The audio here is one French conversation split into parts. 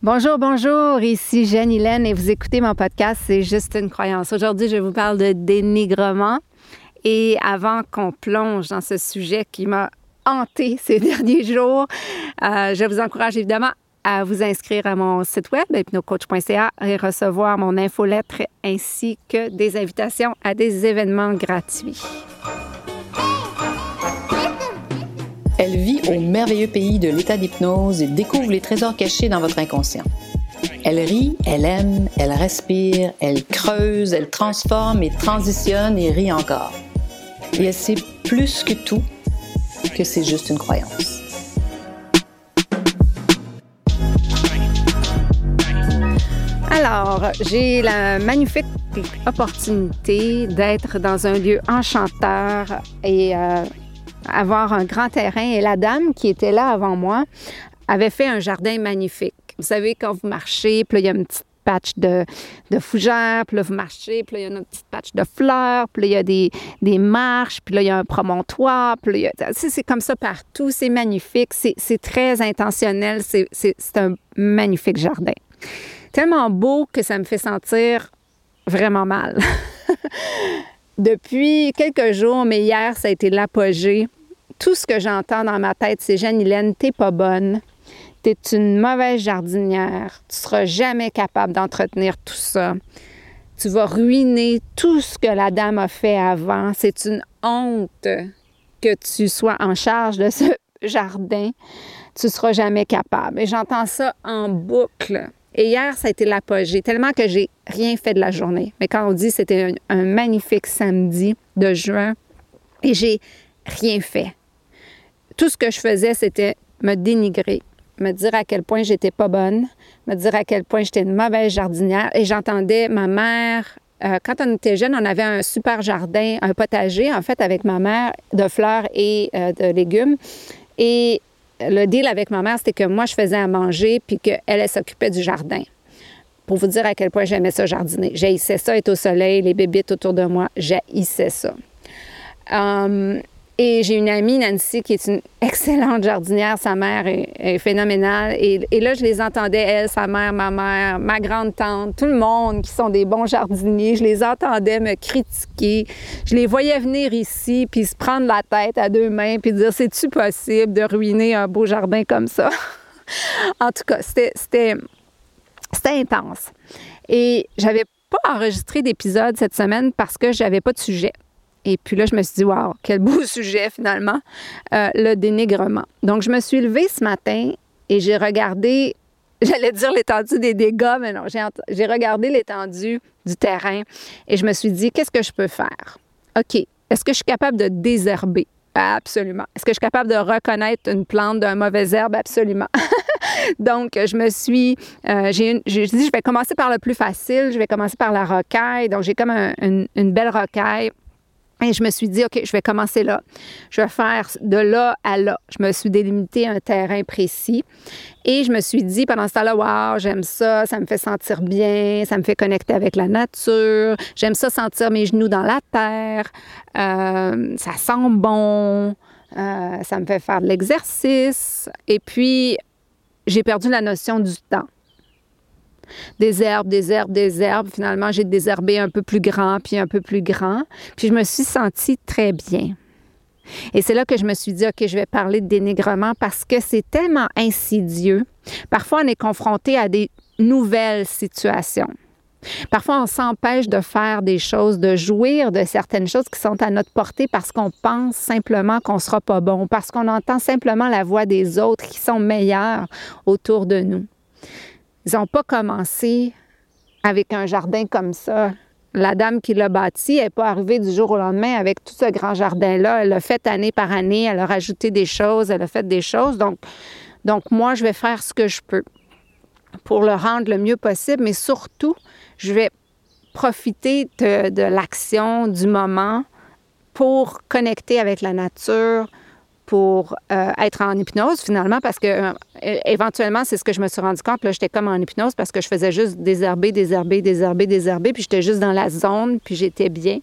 Bonjour, bonjour, ici Jeanne Hélène et vous écoutez mon podcast C'est juste une croyance. Aujourd'hui, je vous parle de dénigrement. Et avant qu'on plonge dans ce sujet qui m'a hanté ces derniers jours, euh, je vous encourage évidemment à vous inscrire à mon site web, hypnocoach.ca, et recevoir mon infolettre ainsi que des invitations à des événements gratuits. Au merveilleux pays de l'état d'hypnose et découvre les trésors cachés dans votre inconscient. Elle rit, elle aime, elle respire, elle creuse, elle transforme et transitionne et rit encore. Et elle sait plus que tout que c'est juste une croyance. Alors, j'ai la magnifique opportunité d'être dans un lieu enchanteur et euh, avoir un grand terrain. Et la dame qui était là avant moi avait fait un jardin magnifique. Vous savez, quand vous marchez, puis il y a une petite patch de, fougères, puis là, vous marchez, puis là, il y a une petite patch de fleurs, puis là, il y a des, des marches, puis là, il y a un promontoire, puis là, c'est comme ça partout, c'est magnifique, c'est très intentionnel, c'est un magnifique jardin. Tellement beau que ça me fait sentir vraiment mal. Depuis quelques jours, mais hier, ça a été l'apogée. Tout ce que j'entends dans ma tête, c'est Jeanne-Hélène, t'es pas bonne. T'es une mauvaise jardinière. Tu seras jamais capable d'entretenir tout ça. Tu vas ruiner tout ce que la dame a fait avant. C'est une honte que tu sois en charge de ce jardin. Tu seras jamais capable. Et j'entends ça en boucle. Et hier, ça a été l'apogée, tellement que j'ai rien fait de la journée. Mais quand on dit c'était un, magnifique samedi de juin, et j'ai rien fait. Tout ce que je faisais, c'était me dénigrer, me dire à quel point j'étais pas bonne, me dire à quel point j'étais une mauvaise jardinière. Et j'entendais ma mère. Euh, quand on était jeune, on avait un super jardin, un potager, en fait, avec ma mère, de fleurs et euh, de légumes. Et le deal avec ma mère, c'était que moi, je faisais à manger, puis qu'elle, elle, s'occupait du jardin. Pour vous dire à quel point j'aimais ça jardiner. J'haïssais ça, être au soleil, les bébites autour de moi, j'haïssais ça. Hum, et j'ai une amie, Nancy, qui est une excellente jardinière. Sa mère est, phénoménale. Et, là, je les entendais, elle, sa mère, ma mère, ma grande-tante, tout le monde qui sont des bons jardiniers. Je les entendais me critiquer. Je les voyais venir ici, puis se prendre la tête à deux mains, puis dire C'est-tu possible de ruiner un beau jardin comme ça? En tout cas, c'était intense. Et j'avais pas enregistré d'épisode cette semaine parce que j'avais pas de sujet. Et puis là, je me suis dit, waouh, quel beau sujet finalement, euh, le dénigrement. Donc, je me suis levée ce matin et j'ai regardé, j'allais dire l'étendue des dégâts, mais non, j'ai regardé l'étendue du terrain et je me suis dit, qu'est-ce que je peux faire? OK, est-ce que je suis capable de désherber? Absolument. Est-ce que je suis capable de reconnaître une plante d'un mauvais herbe? Absolument. Donc, je me suis. Euh, j'ai dit, je vais commencer par le plus facile. Je vais commencer par la rocaille. Donc, j'ai comme une belle rocaille et je me suis dit, OK, je vais commencer là. Je vais faire de là à là. Je me suis délimité un terrain précis. Et je me suis dit pendant ce temps-là, wow, j'aime ça, ça me fait sentir bien, ça me fait connecter avec la nature. J'aime ça sentir mes genoux dans la terre. Euh, ça sent bon. Euh, ça me fait faire de l'exercice. Et puis, j'ai perdu la notion du temps des herbes, des herbes, des herbes. Finalement, j'ai désherbé un peu plus grand, puis un peu plus grand. Puis je me suis sentie très bien. Et c'est là que je me suis dit, OK, je vais parler de dénigrement parce que c'est tellement insidieux. Parfois, on est confronté à des nouvelles situations. Parfois, on s'empêche de faire des choses, de jouir de certaines choses qui sont à notre portée parce qu'on pense simplement qu'on ne sera pas bon, parce qu'on entend simplement la voix des autres qui sont meilleurs autour de nous. Ils n'ont pas commencé avec un jardin comme ça. La dame qui l'a bâti n'est pas arrivée du jour au lendemain avec tout ce grand jardin-là. Elle l'a fait année par année, elle a rajouté des choses, elle a fait des choses. Donc, moi, je vais faire ce que je peux pour le rendre le mieux possible, mais surtout, je vais profiter de l'action, du moment pour connecter avec la nature, pour euh, être en hypnose finalement parce que euh, éventuellement c'est ce que je me suis rendu compte. J'étais comme en hypnose parce que je faisais juste désherber désherber désherber désherber puis j'étais juste dans la zone puis j'étais bien.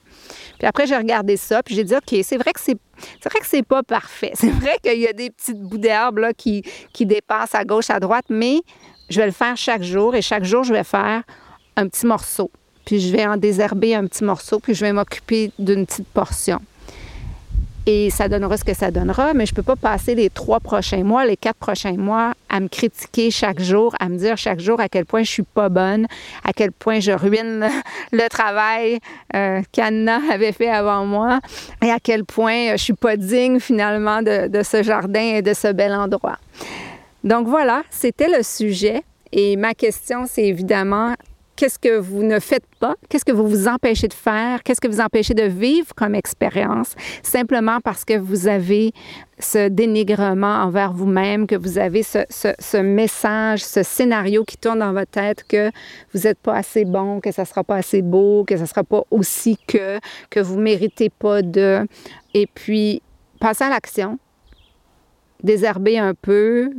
Puis après j'ai regardé ça puis j'ai dit ok c'est vrai que c'est c'est vrai que c'est pas parfait. C'est vrai qu'il y a des petites bouts d'herbe qui qui dépassent à gauche à droite mais je vais le faire chaque jour et chaque jour, je vais faire un petit morceau. Puis je vais en désherber un petit morceau, puis je vais m'occuper d'une petite portion et ça donnera ce que ça donnera, mais je ne peux pas passer les trois prochains mois, les quatre prochains mois à me critiquer chaque jour, à me dire chaque jour à quel point je suis pas bonne, à quel point je ruine le travail euh, qu'Anna avait fait avant moi et à quel point je suis pas digne finalement de, de ce jardin et de ce bel endroit. Donc voilà, c'était le sujet. Et ma question, c'est évidemment, qu'est-ce que vous ne faites pas, qu'est-ce que vous vous empêchez de faire, qu'est-ce que vous empêchez de vivre comme expérience, simplement parce que vous avez ce dénigrement envers vous-même, que vous avez ce, message, ce scénario qui tourne dans votre tête que vous n'êtes pas assez bon, que ça ne sera pas assez beau, que ça ne sera pas aussi que, que vous ne méritez pas de. Et puis, passer à l'action, désherber un peu,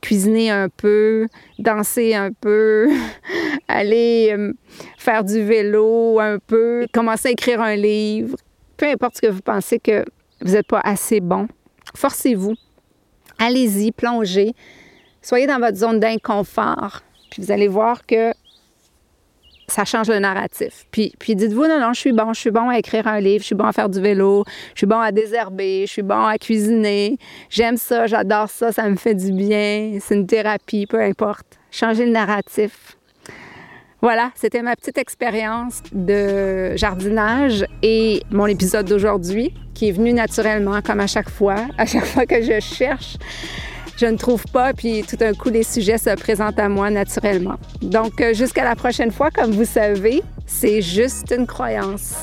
cuisiner un peu, danser un peu, aller euh, faire du vélo un peu, commencer à écrire un livre. Peu importe ce que vous pensez que vous n'êtes pas assez bon, forcez-vous. Allez-y, plongez. Soyez dans votre zone d'inconfort. Puis vous allez voir que ça change le narratif. Puis, puis dites-vous, non, non, je suis bon, je suis bon à écrire un livre, je suis bon à faire du vélo, je suis bon à désherber, je suis bon à cuisiner, j'aime ça, j'adore ça, ça me fait du bien, c'est une thérapie, peu importe. Changer le narratif. Voilà, c'était ma petite expérience de jardinage et mon épisode d'aujourd'hui qui est venu naturellement, comme à chaque fois, à chaque fois que je cherche je ne trouve pas, puis tout d'un coup, les sujets se présentent à moi naturellement. Donc, euh, jusqu'à la prochaine fois, comme vous savez, c'est juste une croyance.